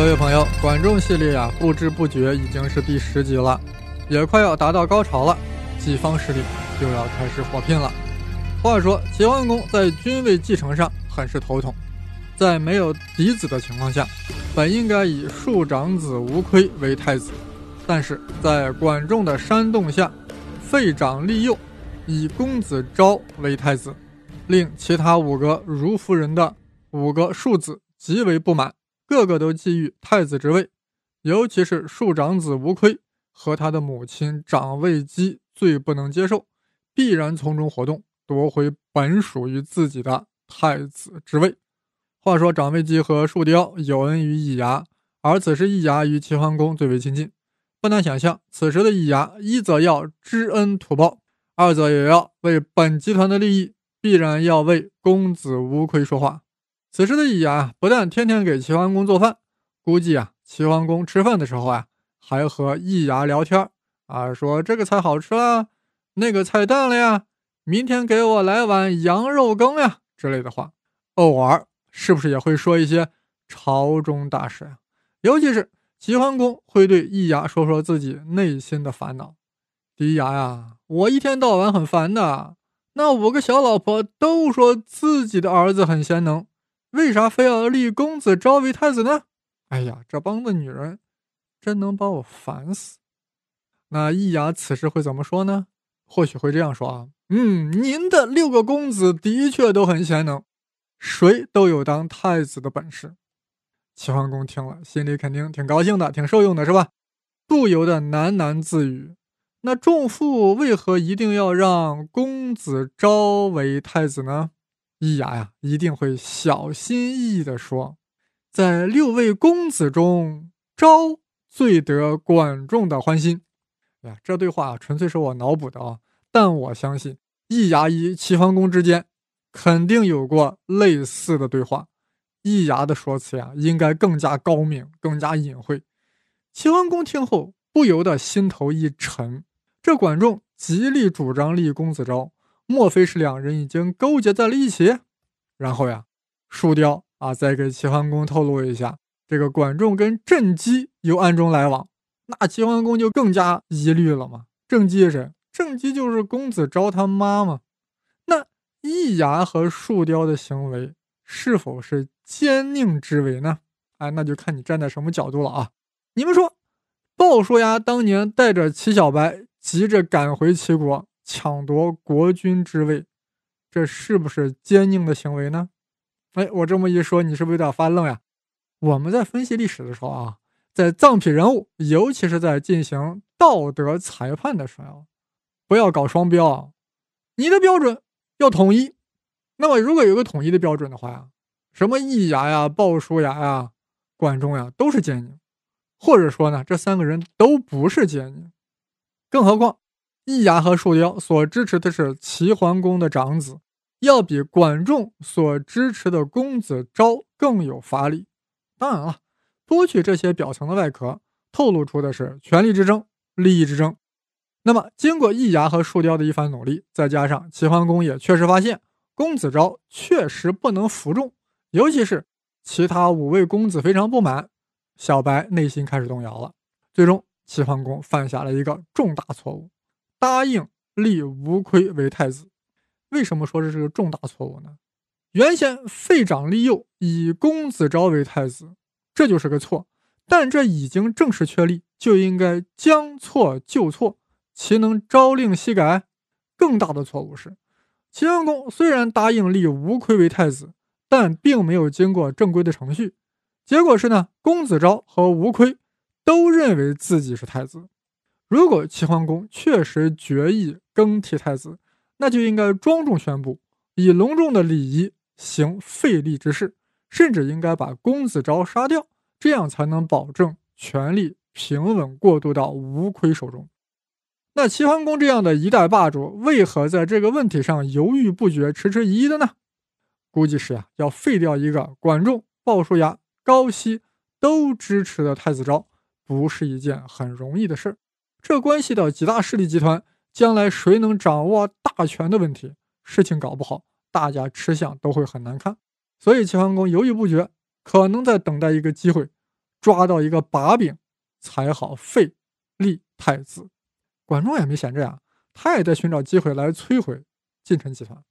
各位朋友，管仲系列呀，不知不觉已经是第十集了，也快要达到高潮了，己方势力又要开始火拼了。话说齐桓公在君位继承上很是头痛，在没有嫡子的情况下，本应该以庶长子无亏为太子，但是在管仲的煽动下，废长立幼，以公子昭为太子，令其他五个如夫人的五个庶子极为不满。个个都觊觎太子之位，尤其是庶长子无亏和他的母亲长卫姬最不能接受，必然从中活动，夺回本属于自己的太子之位。话说长卫姬和树雕有恩于易牙，而此时易牙与齐桓公最为亲近，不难想象，此时的易牙一则要知恩图报，二则也要为本集团的利益，必然要为公子无亏说话。此时的易牙不但天天给齐桓公做饭，估计啊，齐桓公吃饭的时候啊，还和易牙聊天啊，说这个菜好吃啦，那个菜淡了呀，明天给我来碗羊肉羹呀之类的话。偶尔是不是也会说一些朝中大事呀？尤其是齐桓公会对易牙说说自己内心的烦恼。易牙呀，我一天到晚很烦的，那五个小老婆都说自己的儿子很贤能。为啥非要立公子昭为太子呢？哎呀，这帮子女人真能把我烦死！那易牙此时会怎么说呢？或许会这样说啊，嗯，您的六个公子的确都很贤能，谁都有当太子的本事。齐桓公听了，心里肯定挺高兴的，挺受用的，是吧？不由得喃喃自语：那仲父为何一定要让公子昭为太子呢？易牙呀，一定会小心翼翼地说，在六位公子中，昭最得管仲的欢心。呀，这对话啊纯粹是我脑补的啊，但我相信易牙与齐桓公之间肯定有过类似的对话。易牙的说辞呀，应该更加高明，更加隐晦。齐桓公听后不由得心头一沉，这管仲极力主张立公子昭。莫非是两人已经勾结在了一起？然后呀，树雕啊，再给齐桓公透露一下，这个管仲跟郑姬有暗中来往，那齐桓公就更加疑虑了嘛。郑姬是谁？郑姬就是公子昭他妈嘛。那易牙和树雕的行为是否是奸佞之为呢？哎，那就看你站在什么角度了啊。你们说，鲍叔牙当年带着齐小白急着赶回齐国。抢夺国君之位，这是不是奸佞的行为呢？哎，我这么一说，你是不是有点发愣呀？我们在分析历史的时候啊，在藏品人物，尤其是在进行道德裁判的时候，不要搞双标啊！你的标准要统一。那么，如果有个统一的标准的话呀，什么易牙呀、鲍叔牙呀、管仲呀，都是奸佞，或者说呢，这三个人都不是奸佞，更何况。易牙和树雕所支持的是齐桓公的长子，要比管仲所支持的公子昭更有法理。当然了，剥去这些表层的外壳，透露出的是权力之争、利益之争。那么，经过易牙和树雕的一番努力，再加上齐桓公也确实发现公子昭确实不能服众，尤其是其他五位公子非常不满，小白内心开始动摇了。最终，齐桓公犯下了一个重大错误。答应立吴亏为太子，为什么说这是个重大错误呢？原先废长立幼，以公子昭为太子，这就是个错。但这已经正式确立，就应该将错就错，岂能朝令夕改？更大的错误是，齐桓公虽然答应立吴亏为太子，但并没有经过正规的程序。结果是呢，公子昭和吴亏都认为自己是太子。如果齐桓公确实决意更替太子，那就应该庄重宣布，以隆重的礼仪行废立之事，甚至应该把公子昭杀掉，这样才能保证权力平稳过渡到吴亏手中。那齐桓公这样的一代霸主，为何在这个问题上犹豫不决、迟迟疑疑的呢？估计是呀，要废掉一个管仲、鲍叔牙、高息都支持的太子昭，不是一件很容易的事儿。这关系到几大势力集团将来谁能掌握大权的问题，事情搞不好，大家吃相都会很难看。所以齐桓公犹豫不决，可能在等待一个机会，抓到一个把柄，才好废立太子。管仲也没闲着呀，他也在寻找机会来摧毁晋臣集团。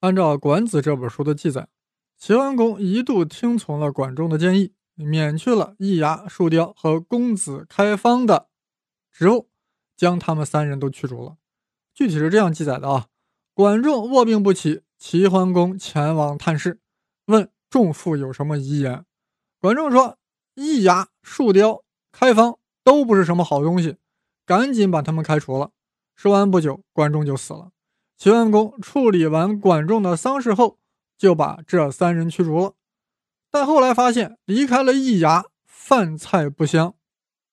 按照《管子》这本书的记载，齐桓公一度听从了管仲的建议，免去了易牙、树雕和公子开方的职务，将他们三人都驱逐了。具体是这样记载的啊：管仲卧病不起，齐桓公前往探视，问仲父有什么遗言。管仲说：“易牙、树雕、开方都不是什么好东西，赶紧把他们开除了。”说完不久，管仲就死了。齐桓公处理完管仲的丧事后，就把这三人驱逐了。但后来发现，离开了易牙，饭菜不香；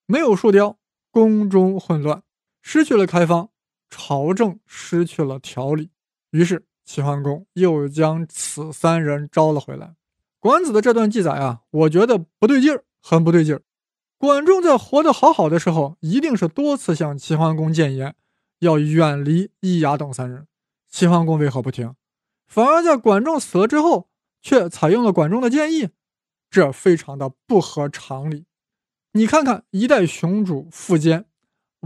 没有树雕，宫中混乱；失去了开方。朝政失去了条理，于是齐桓公又将此三人招了回来。管子的这段记载啊，我觉得不对劲儿，很不对劲儿。管仲在活得好好的时候，一定是多次向齐桓公谏言，要远离易牙等三人。齐桓公为何不听？反而在管仲死了之后，却采用了管仲的建议，这非常的不合常理。你看看一代雄主苻坚，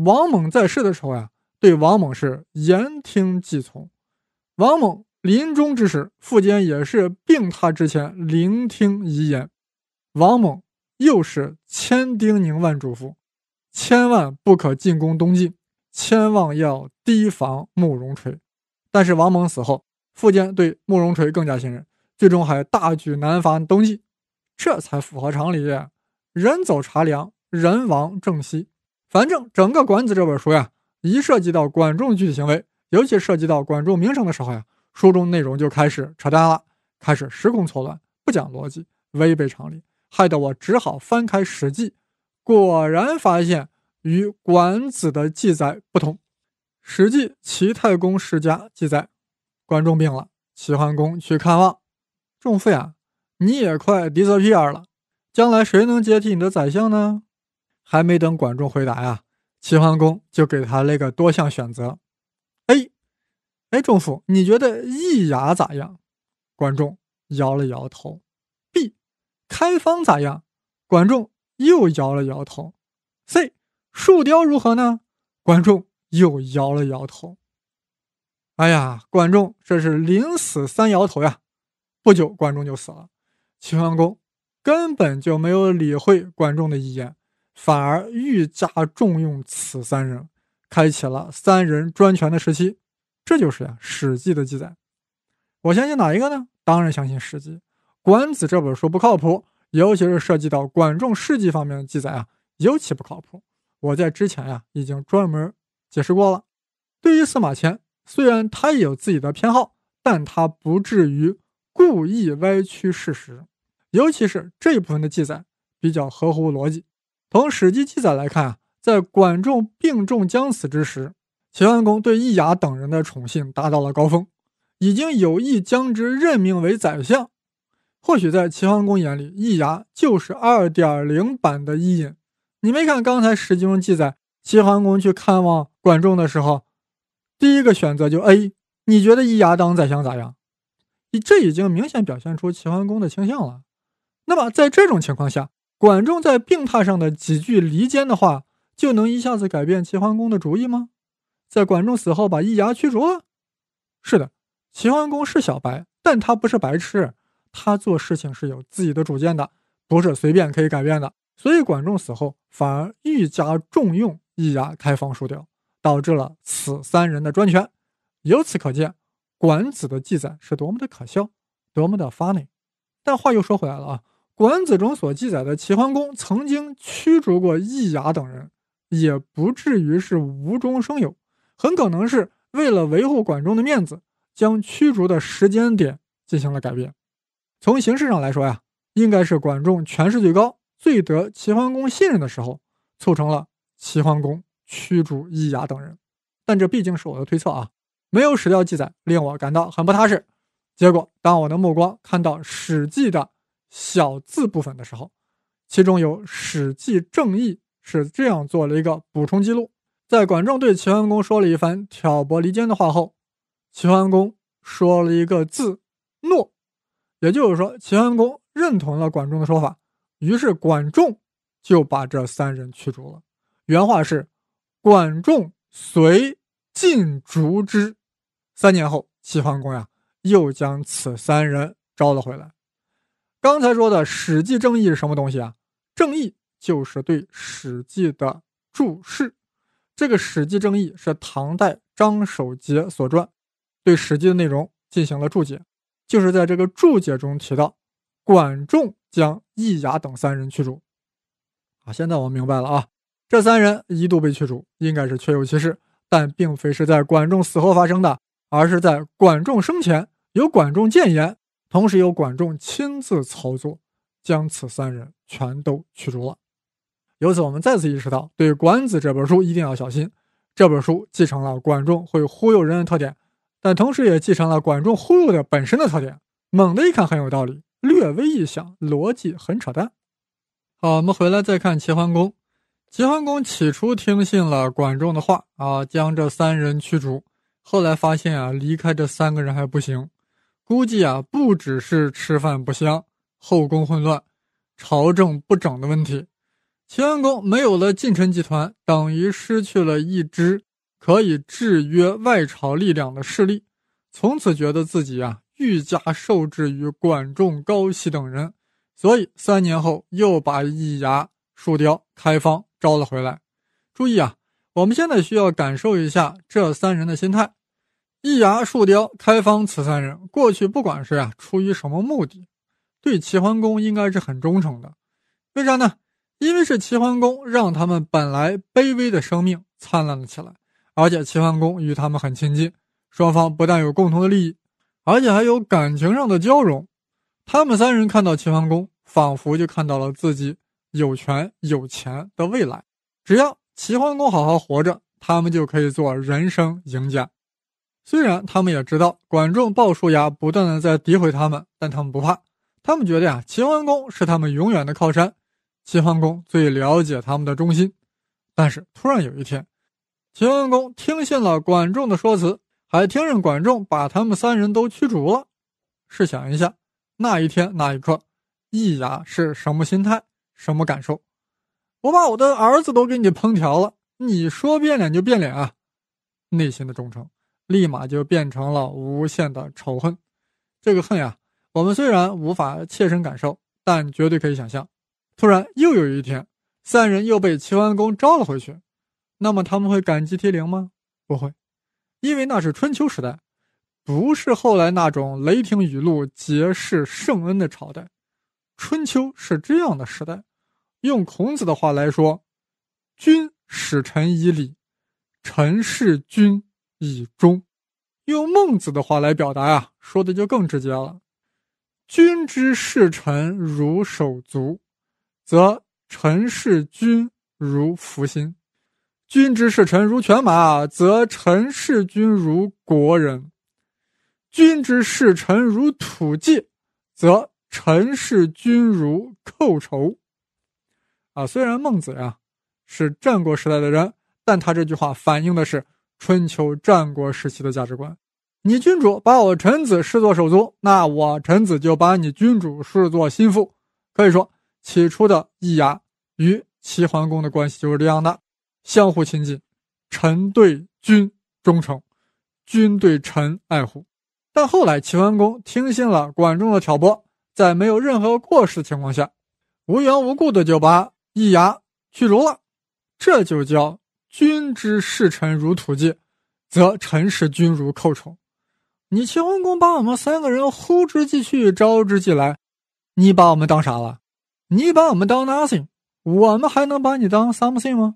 王猛在世的时候呀。对王猛是言听计从，王猛临终之时，苻坚也是病榻之前聆听遗言。王猛又是千叮咛万嘱咐，千万不可进攻东晋，千万要提防慕容垂。但是王猛死后，苻坚对慕容垂更加信任，最终还大举南伐东晋，这才符合常理。人走茶凉，人亡政息。反正整个《管子》这本书呀。一涉及到管仲具体行为，尤其涉及到管仲名声的时候呀，书中内容就开始扯淡了，开始时空错乱，不讲逻辑，违背常理，害得我只好翻开《史记》，果然发现与《管子》的记载不同。《史记·齐太公世家》记载，管仲病了，齐桓公去看望，仲父呀，你也快得个屁眼了，将来谁能接替你的宰相呢？还没等管仲回答呀。齐桓公就给他了个多项选择：A，哎，仲父，你觉得易牙咋样？管仲摇了摇头。B，开方咋样？管仲又摇了摇头。C，树雕如何呢？管仲又摇了摇头。哎呀，管仲这是临死三摇头呀！不久，管仲就死了。齐桓公根本就没有理会管仲的遗言。反而愈加重用此三人，开启了三人专权的时期。这就是呀，《史记》的记载。我相信哪一个呢？当然相信《史记》。《管子》这本书不靠谱，尤其是涉及到管仲事迹方面的记载啊，尤其不靠谱。我在之前呀已经专门解释过了。对于司马迁，虽然他也有自己的偏好，但他不至于故意歪曲事实，尤其是这一部分的记载比较合乎逻辑。从《史记》记载来看啊，在管仲病重将死之时，齐桓公对易牙等人的宠幸达到了高峰，已经有意将之任命为宰相。或许在齐桓公眼里，易牙就是二点零版的伊尹。你没看刚才《史记》中记载，齐桓公去看望管仲的时候，第一个选择就 A。你觉得易牙当宰相咋样？你这已经明显表现出齐桓公的倾向了。那么在这种情况下，管仲在病榻上的几句离间的话，就能一下子改变齐桓公的主意吗？在管仲死后把易牙驱逐了？是的，齐桓公是小白，但他不是白痴，他做事情是有自己的主见的，不是随便可以改变的。所以管仲死后反而愈加重用易牙、开方、树雕，导致了此三人的专权。由此可见，管子的记载是多么的可笑，多么的 funny。但话又说回来了啊。管子中所记载的齐桓公曾经驱逐过易牙等人，也不至于是无中生有，很可能是为了维护管仲的面子，将驱逐的时间点进行了改变。从形式上来说呀，应该是管仲权势最高、最得齐桓公信任的时候，促成了齐桓公驱逐易牙等人。但这毕竟是我的推测啊，没有史料记载，令我感到很不踏实。结果，当我的目光看到《史记》的。小字部分的时候，其中有《史记正义》是这样做了一个补充记录：在管仲对齐桓公说了一番挑拨离间的话后，齐桓公说了一个字“诺”，也就是说，齐桓公认同了管仲的说法，于是管仲就把这三人驱逐了。原话是：“管仲随晋逐之。”三年后，齐桓公呀又将此三人招了回来。刚才说的《史记》正义是什么东西啊？正义就是对《史记》的注释。这个《史记正义》是唐代张守节所撰，对《史记》的内容进行了注解。就是在这个注解中提到，管仲将易牙等三人驱逐。啊，现在我明白了啊，这三人一度被驱逐，应该是确有其事，但并非是在管仲死后发生的，而是在管仲生前由管仲谏言。同时由管仲亲自操作，将此三人全都驱逐了。由此，我们再次意识到，对《管子》这本书一定要小心。这本书继承了管仲会忽悠人的特点，但同时也继承了管仲忽悠的本身的特点。猛的一看很有道理，略微一想，逻辑很扯淡。好，我们回来再看齐桓公。齐桓公起初听信了管仲的话啊，将这三人驱逐。后来发现啊，离开这三个人还不行。估计啊，不只是吃饭不香、后宫混乱、朝政不整的问题。齐桓公没有了近臣集团，等于失去了一支可以制约外朝力量的势力，从此觉得自己啊愈加受制于管仲、高息等人，所以三年后又把易牙、树雕、开方招了回来。注意啊，我们现在需要感受一下这三人的心态。一牙、树雕、开方此三人过去，不管是啊出于什么目的，对齐桓公应该是很忠诚的。为啥呢？因为是齐桓公让他们本来卑微的生命灿烂了起来，而且齐桓公与他们很亲近，双方不但有共同的利益，而且还有感情上的交融。他们三人看到齐桓公，仿佛就看到了自己有权有钱的未来。只要齐桓公好好活着，他们就可以做人生赢家。虽然他们也知道管仲、鲍叔牙不断的在诋毁他们，但他们不怕。他们觉得呀，齐桓公是他们永远的靠山，齐桓公最了解他们的忠心。但是突然有一天，齐桓公听信了管仲的说辞，还听任管仲把他们三人都驱逐了。试想一下，那一天那一刻，易牙是什么心态，什么感受？我把我的儿子都给你烹调了，你说变脸就变脸啊！内心的忠诚。立马就变成了无限的仇恨，这个恨呀，我们虽然无法切身感受，但绝对可以想象。突然又有一天，三人又被齐桓公招了回去，那么他们会感激涕零吗？不会，因为那是春秋时代，不是后来那种雷霆雨露、结世圣恩的朝代。春秋是这样的时代，用孔子的话来说：“君使臣以礼，臣事君。”以忠，用孟子的话来表达呀，说的就更直接了。君之视臣如手足，则臣视君如服心；君之视臣如犬马，则臣视君如国人；君之视臣如土芥，则臣视君如寇仇。啊，虽然孟子呀是战国时代的人，但他这句话反映的是。春秋战国时期的价值观，你君主把我臣子视作手足，那我臣子就把你君主视作心腹。可以说，起初的易牙与齐桓公的关系就是这样的，相互亲近，臣对君忠诚，君对臣爱护。但后来齐桓公听信了管仲的挑拨，在没有任何过失情况下，无缘无故的就把易牙驱逐了，这就叫。君之视臣如土芥，则臣视君如寇仇。你齐桓公把我们三个人呼之即去，招之即来，你把我们当啥了？你把我们当 nothing，我们还能把你当 something 吗？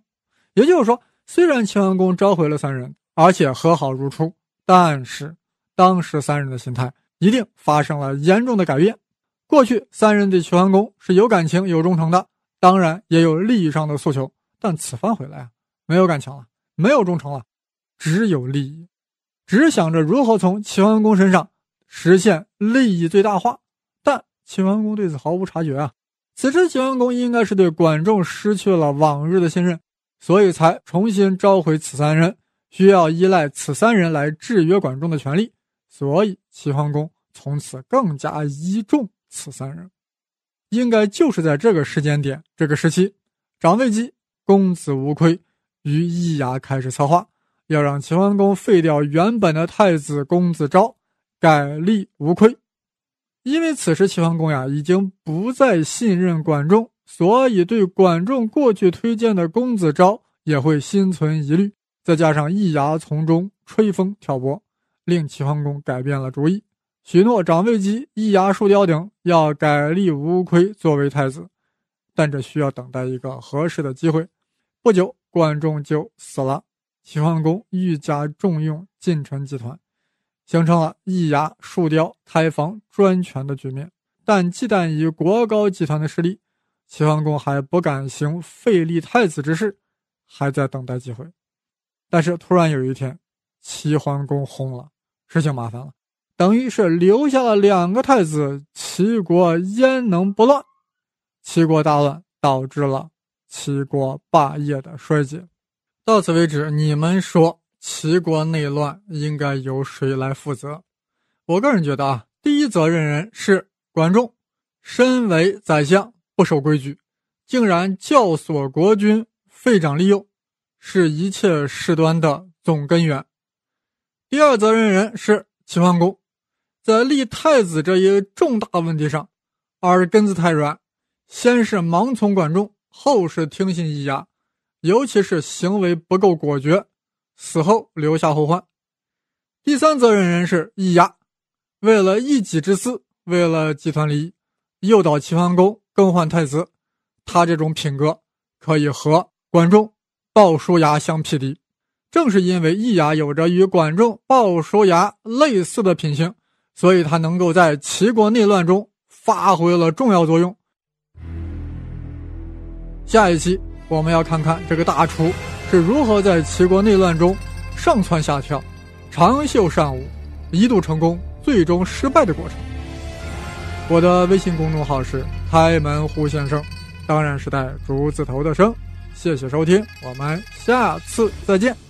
也就是说，虽然齐桓公召回了三人，而且和好如初，但是当时三人的心态一定发生了严重的改变。过去三人对齐桓公是有感情、有忠诚的，当然也有利益上的诉求，但此番回来啊。没有感情了，没有忠诚了，只有利益，只想着如何从齐桓公身上实现利益最大化。但齐桓公对此毫无察觉啊！此时齐桓公应该是对管仲失去了往日的信任，所以才重新召回此三人，需要依赖此三人来制约管仲的权利。所以齐桓公从此更加倚重此三人。应该就是在这个时间点、这个时期，张卫基、公子无亏于易牙开始策划，要让齐桓公废掉原本的太子公子昭，改立无亏。因为此时齐桓公呀已经不再信任管仲，所以对管仲过去推荐的公子昭也会心存疑虑。再加上易牙从中吹风挑拨，令齐桓公改变了主意，许诺长卫姬、易牙、树雕等要改立吴亏作为太子，但这需要等待一个合适的机会。不久，管仲就死了，齐桓公愈加重用近臣集团，形成了易牙、树雕、开房专权的局面。但忌惮于国高集团的势力，齐桓公还不敢行废立太子之事，还在等待机会。但是突然有一天，齐桓公轰了，事情麻烦了，等于是留下了两个太子，齐国焉能不乱？齐国大乱，导致了齐国霸业的衰竭。到此为止，你们说齐国内乱应该由谁来负责？我个人觉得啊，第一责任人是管仲，身为宰相不守规矩，竟然教唆国君废长立幼。是一切事端的总根源。第二责任人是齐桓公，在立太子这一重大问题上，耳根子太软，先是盲从管仲，后世听信易牙，尤其是行为不够果决，死后留下后患。第三责任人是易牙，为了一己之私，为了集团利益，诱导齐桓公更换太子。他这种品格可以和管仲。鲍叔牙相匹敌，正是因为易牙有着与管仲、鲍叔牙类似的品行，所以他能够在齐国内乱中发挥了重要作用。下一期我们要看看这个大厨是如何在齐国内乱中上蹿下跳、长袖善舞，一度成功，最终失败的过程。我的微信公众号是开门胡先生，当然是带竹字头的生。谢谢收听，我们下次再见。